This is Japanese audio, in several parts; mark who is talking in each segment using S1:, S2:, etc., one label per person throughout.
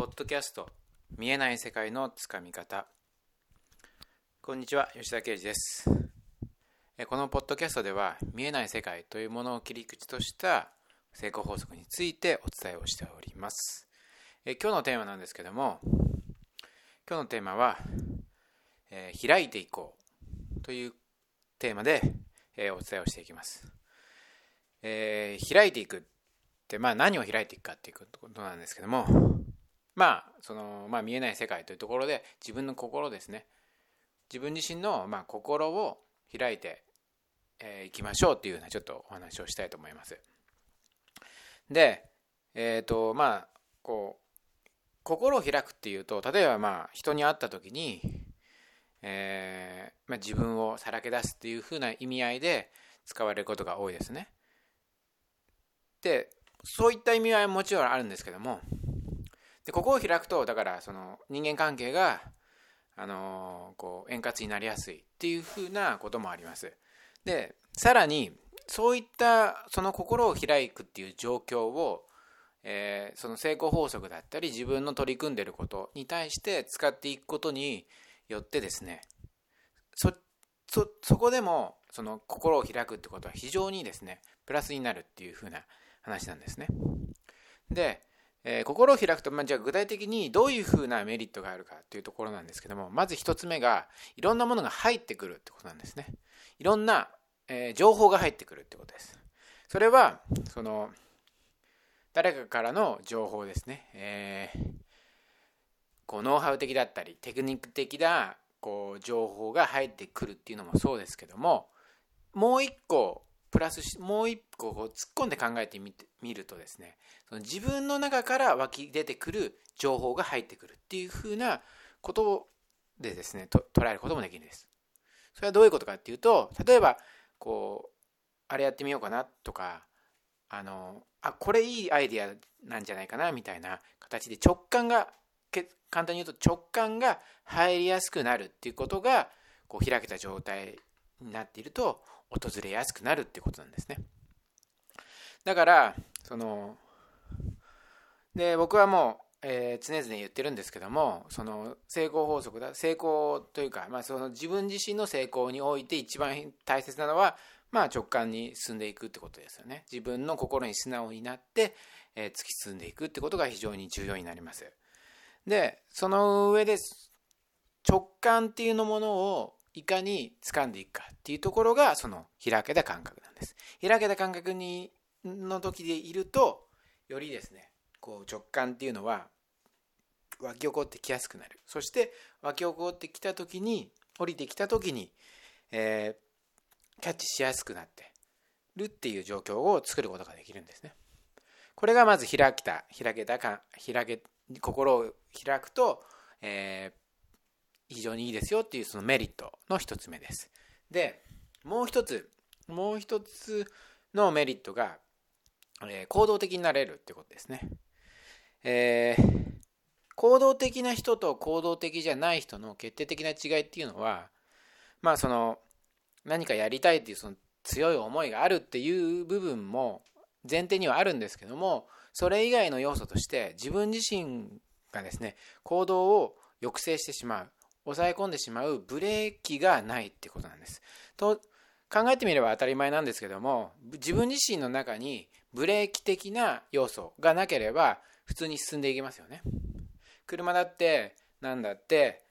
S1: ポッドキャスト見えない世界のつかみ方。こんにちは吉田啓二です。このポッドキャストでは見えない世界というものを切り口とした成功法則についてお伝えをしております。今日のテーマなんですけども今日のテーマは、えー、開いていこうというテーマで、えー、お伝えをしていきます、えー、開いていくって、まあ、何を開いていくかっていうことなんですけどもまあその、まあ、見えない世界というところで自分の心ですね。自分自身の、まあ、心を開いてい、えー、きましょうっていうようなちょっとお話をしたいと思います。でえっ、ー、とまあこう心を開くっていうと例えばまあ人に会った時に、えーまあ、自分をさらけ出すっていうふうな意味合いで使われることが多いですね。でそういった意味合いももちろんあるんですけどもでここを開くとだからその人間関係があのこう円滑になりやすいっていうふうなこともあります。でさらにそういったその心を開くっていう状況を、えー、その成功法則だったり自分の取り組んでることに対して使っていくことによってですねそそそこでもその心を開くってことは非常にですねプラスになるっていうふうな話なんですね。でえー、心を開くと、まあ、じゃあ具体的にどういうふうなメリットがあるかというところなんですけどもまず1つ目がいろんなものが入ってくるってことなんですね。いろんな、えー、情報が入ってくるってことです。それはその誰かからの情報ですね、えー、こうノウハウ的だったりテクニック的なこう情報が入ってくるっていうのもそうですけどももう一個プラスもう一個こう突っ込んで考えてみるとですねその自分の中から湧き出てくる情報が入ってくるっていうふうなことでですねと捉えることもできるんです。それはどういうことかっていうと例えばこうあれやってみようかなとかあのあこれいいアイディアなんじゃないかなみたいな形で直感が簡単に言うと直感が入りやすくなるっていうことがこう開けた状態になっていると訪れやすくなるってことなんですね。だからそので僕はもう、えー、常々言ってるんですけどもその成功法則だ成功というか、まあ、その自分自身の成功において一番大切なのは、まあ、直感に進んでいくってことですよね。自分の心に素直になって、えー、突き進んでいくってことが非常に重要になります。でその上で直感っていうのものをいかに掴んでいくかっていうところがその開けた感覚なんです。開けた感覚にの時でいるとよりですねこう直感っていうのは湧き起こってきやすくなるそして湧き起こってきた時に降りてきた時に、えー、キャッチしやすくなってるっていう状況を作ることができるんですね。これがまず開けた開けたか開け心を開くと、え、非常にいいですよっていうそのメリットの一つ目です。でもう一つもう一つのメリットがえー、行動的になれるってことですね。えー、行動的な人と行動的じゃない人の決定的な違いっていうのはまあその何かやりたいっていうその強い思いがあるっていう部分も前提にはあるんですけどもそれ以外の要素として自分自身がですね行動を抑制してしまう抑え込んでしまうブレーキがないってことなんです。と考えてみれば当たり前なんですけども自分自身の中にブレーキ的な要素がなければ普通に進んでいきますよね。車だって何だって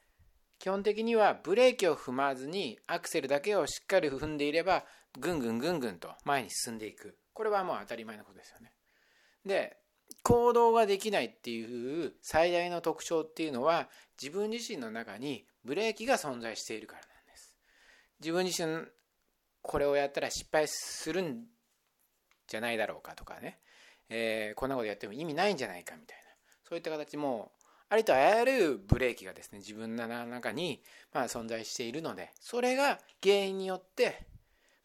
S1: 基本的にはブレーキを踏まずにアクセルだけをしっかり踏んでいればぐんぐんぐんぐんと前に進んでいくこれはもう当たり前のことですよね。で行動ができないっていう最大の特徴っていうのは自分自身の中にブレーキが存在しているからなんです。自分自身これをやったら失敗するんじゃないだろうかとかね、えー、こんなことやっても意味ないんじゃないかみたいなそういった形もありとあらゆるブレーキがですね自分の中にまあ存在しているのでそれが原因によって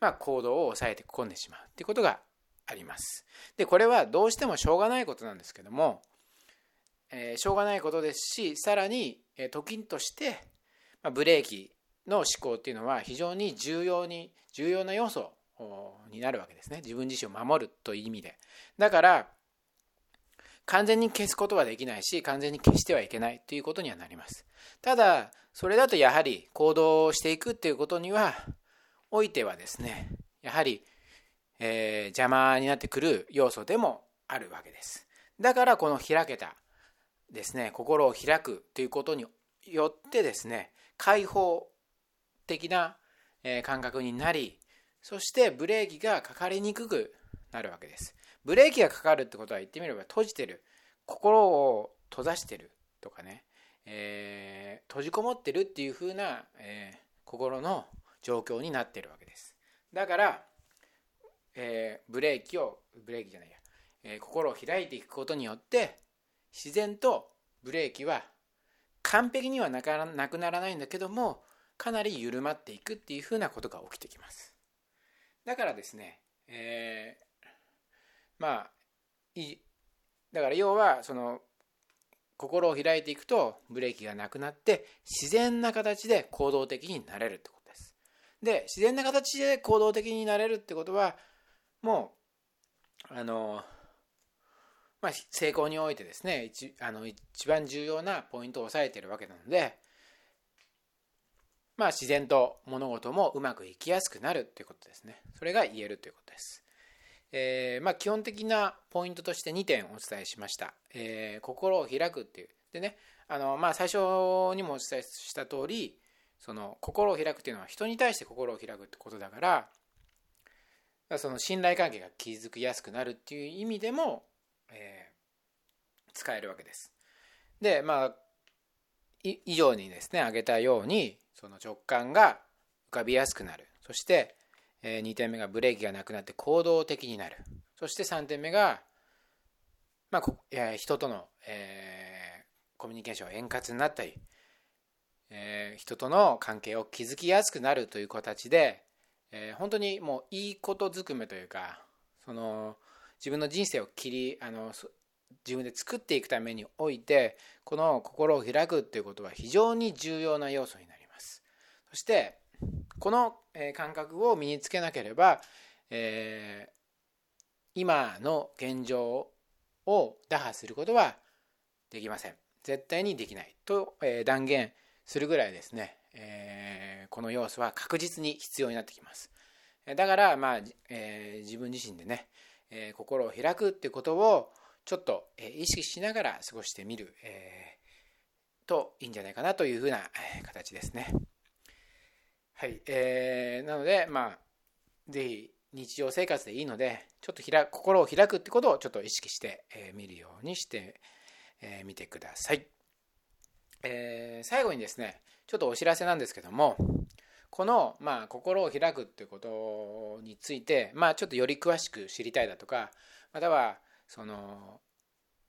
S1: まあ行動を抑えて込んでしまうっていうことがあります。でこれはどうしてもしょうがないことなんですけども、えー、しょうがないことですしさらに、えー、時として、ブレーキの思考っていうのは非常に重要に重要な要素になるわけですね。自分自身を守るという意味で。だから完全に消すことはできないし完全に消してはいけないということにはなります。ただそれだとやはり行動していくっていうことにはおいてはですねやはり、えー、邪魔になってくる要素でもあるわけです。だからこの開けたですね心を開くということによってですね開放的な感覚になりそしてブレーキがかかりにくくなるわけです。ブレーキがかかるってことは言ってみれば閉じてる。心を閉ざしてるとかね、えー、閉じこもってるっていう風な、えー、心の状況になってるわけです。だから、えー、ブレーキをブレーキじゃないや、え心を開いていくことによって自然とブレーキは完璧にはなかなくならないんだけどもかなり緩まっていくっていうふうなことが起きてきます。だからですね、えー、まあいだから要はその心を開いていくとブレーキがなくなって自然な形で行動的になれるってことです。で自然な形で行動的になれるってことはもうあのまあ、成功においてですね一あの一番重要なポイントを押さえているわけなので、まあ、自然と物事もうまくいきやすくなるということですね。それが言えるということです、えー、まあ、基本的なポイントとして2点お伝えしました、えー、心を開くっていう。でねあの、まあ、最初にもお伝えした通りその心を開くっていうのは人に対して心を開くってことだからその信頼関係が築きやすくなるっていう意味でもえー、使えるわけです。でまあ以上にですね挙げたようにその直感が浮かびやすくなるそして、えー、2点目がブレーキがなくなって行動的になるそして3点目が、まあ、え人との、えー、コミュニケーション円滑になったり、えー、人との関係を築きやすくなるという形で、えー、本当にもういいことずくめというかその自分の人生を切りあの自分で作っていくためにおいてこの心を開くっていうことは非常に重要な要素になります。そしてこの感覚を身につけなければ、えー、今の現状を打破することはできません。絶対にできないと、断言するぐらいですね、えー、この要素は確実に必要になってきます。だから、まあえー、自分自身でね、えー、心を開くっていうことをちょっと、えー、意識しながら過ごしてみる、えー、といいんじゃないかなというふうな、形ですね。はい、えー、なのでまあ是非日常生活でいいのでちょっと開心を開くってことをちょっと意識してみ、えー、見るようにしてみ、えー、てください。えー、最後にですねちょっとお知らせなんですけどもこの、まあ、心を開くっていうことについて、まあ、ちょっとより詳しく知りたいだとかまたはその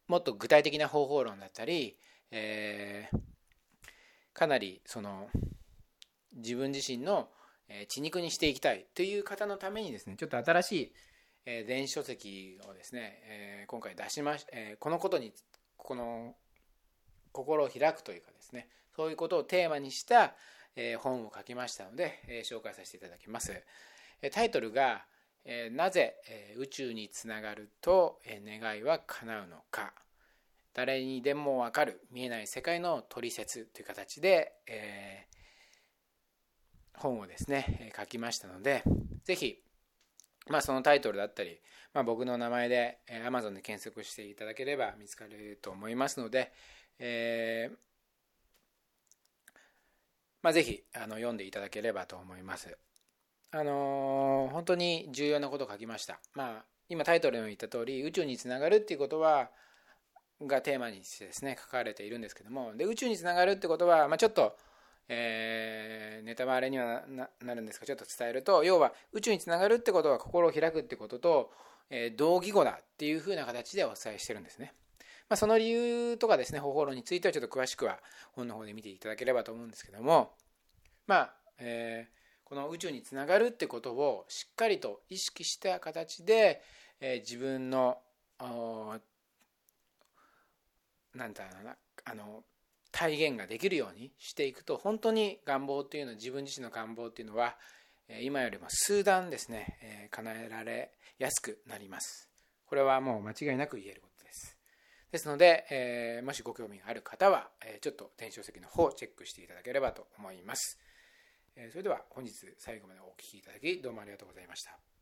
S1: もっと具体的な方法論だったり、えー、かなりその自分自身の血肉にしていきたいという方のためにですねちょっと新しい電子書籍をですね、え今回出しまし、えこのことにこの心を開くというかですねそういうことをテーマにしたえ本を書きましたので、え紹介させていただきます。タイトルが「なぜ宇宙につながると願いは叶うのか」誰にでもわかる見えない世界の取説という形で、え本をですね書きましたので是非まあ、そのタイトルだったり、まあ、僕の名前で Amazon で検索していただければ見つかると思いますので、えーまあ、ぜひあの読んでいただければと思います。あのー、本当に重要なことを書きました。まあ、今タイトルに言った通り宇宙につながるっていうことはがテーマにしてですね書かれているんですけどもで宇宙につながるってことは、まあ、ちょっと、えー、ネタバレにはなるんですがちょっと伝えると要は宇宙につながるってことは心を開くってことと、えー、同義語だっていうふうな形でお伝えしてるんですね。まあ、その理由とかですね方法論についてはちょっと詳しくは本の方で見ていただければと思うんですけどもまあ、えー、この宇宙につながるってことをしっかりと意識した形で、えー、自分のなんだろうなあの体現ができるようにしていくと本当に願望っていうのは自分自身の願望っていうのは今よりも数段ですね、えー、叶えられやすくなります。これはもう間違いなく言えること。ですので、えー、もしご興味がある方は、えー、ちょっと電子書籍の方をチェックしていただければと思います。えー、それでは本日最後までお聴きいただきどうもありがとうございました。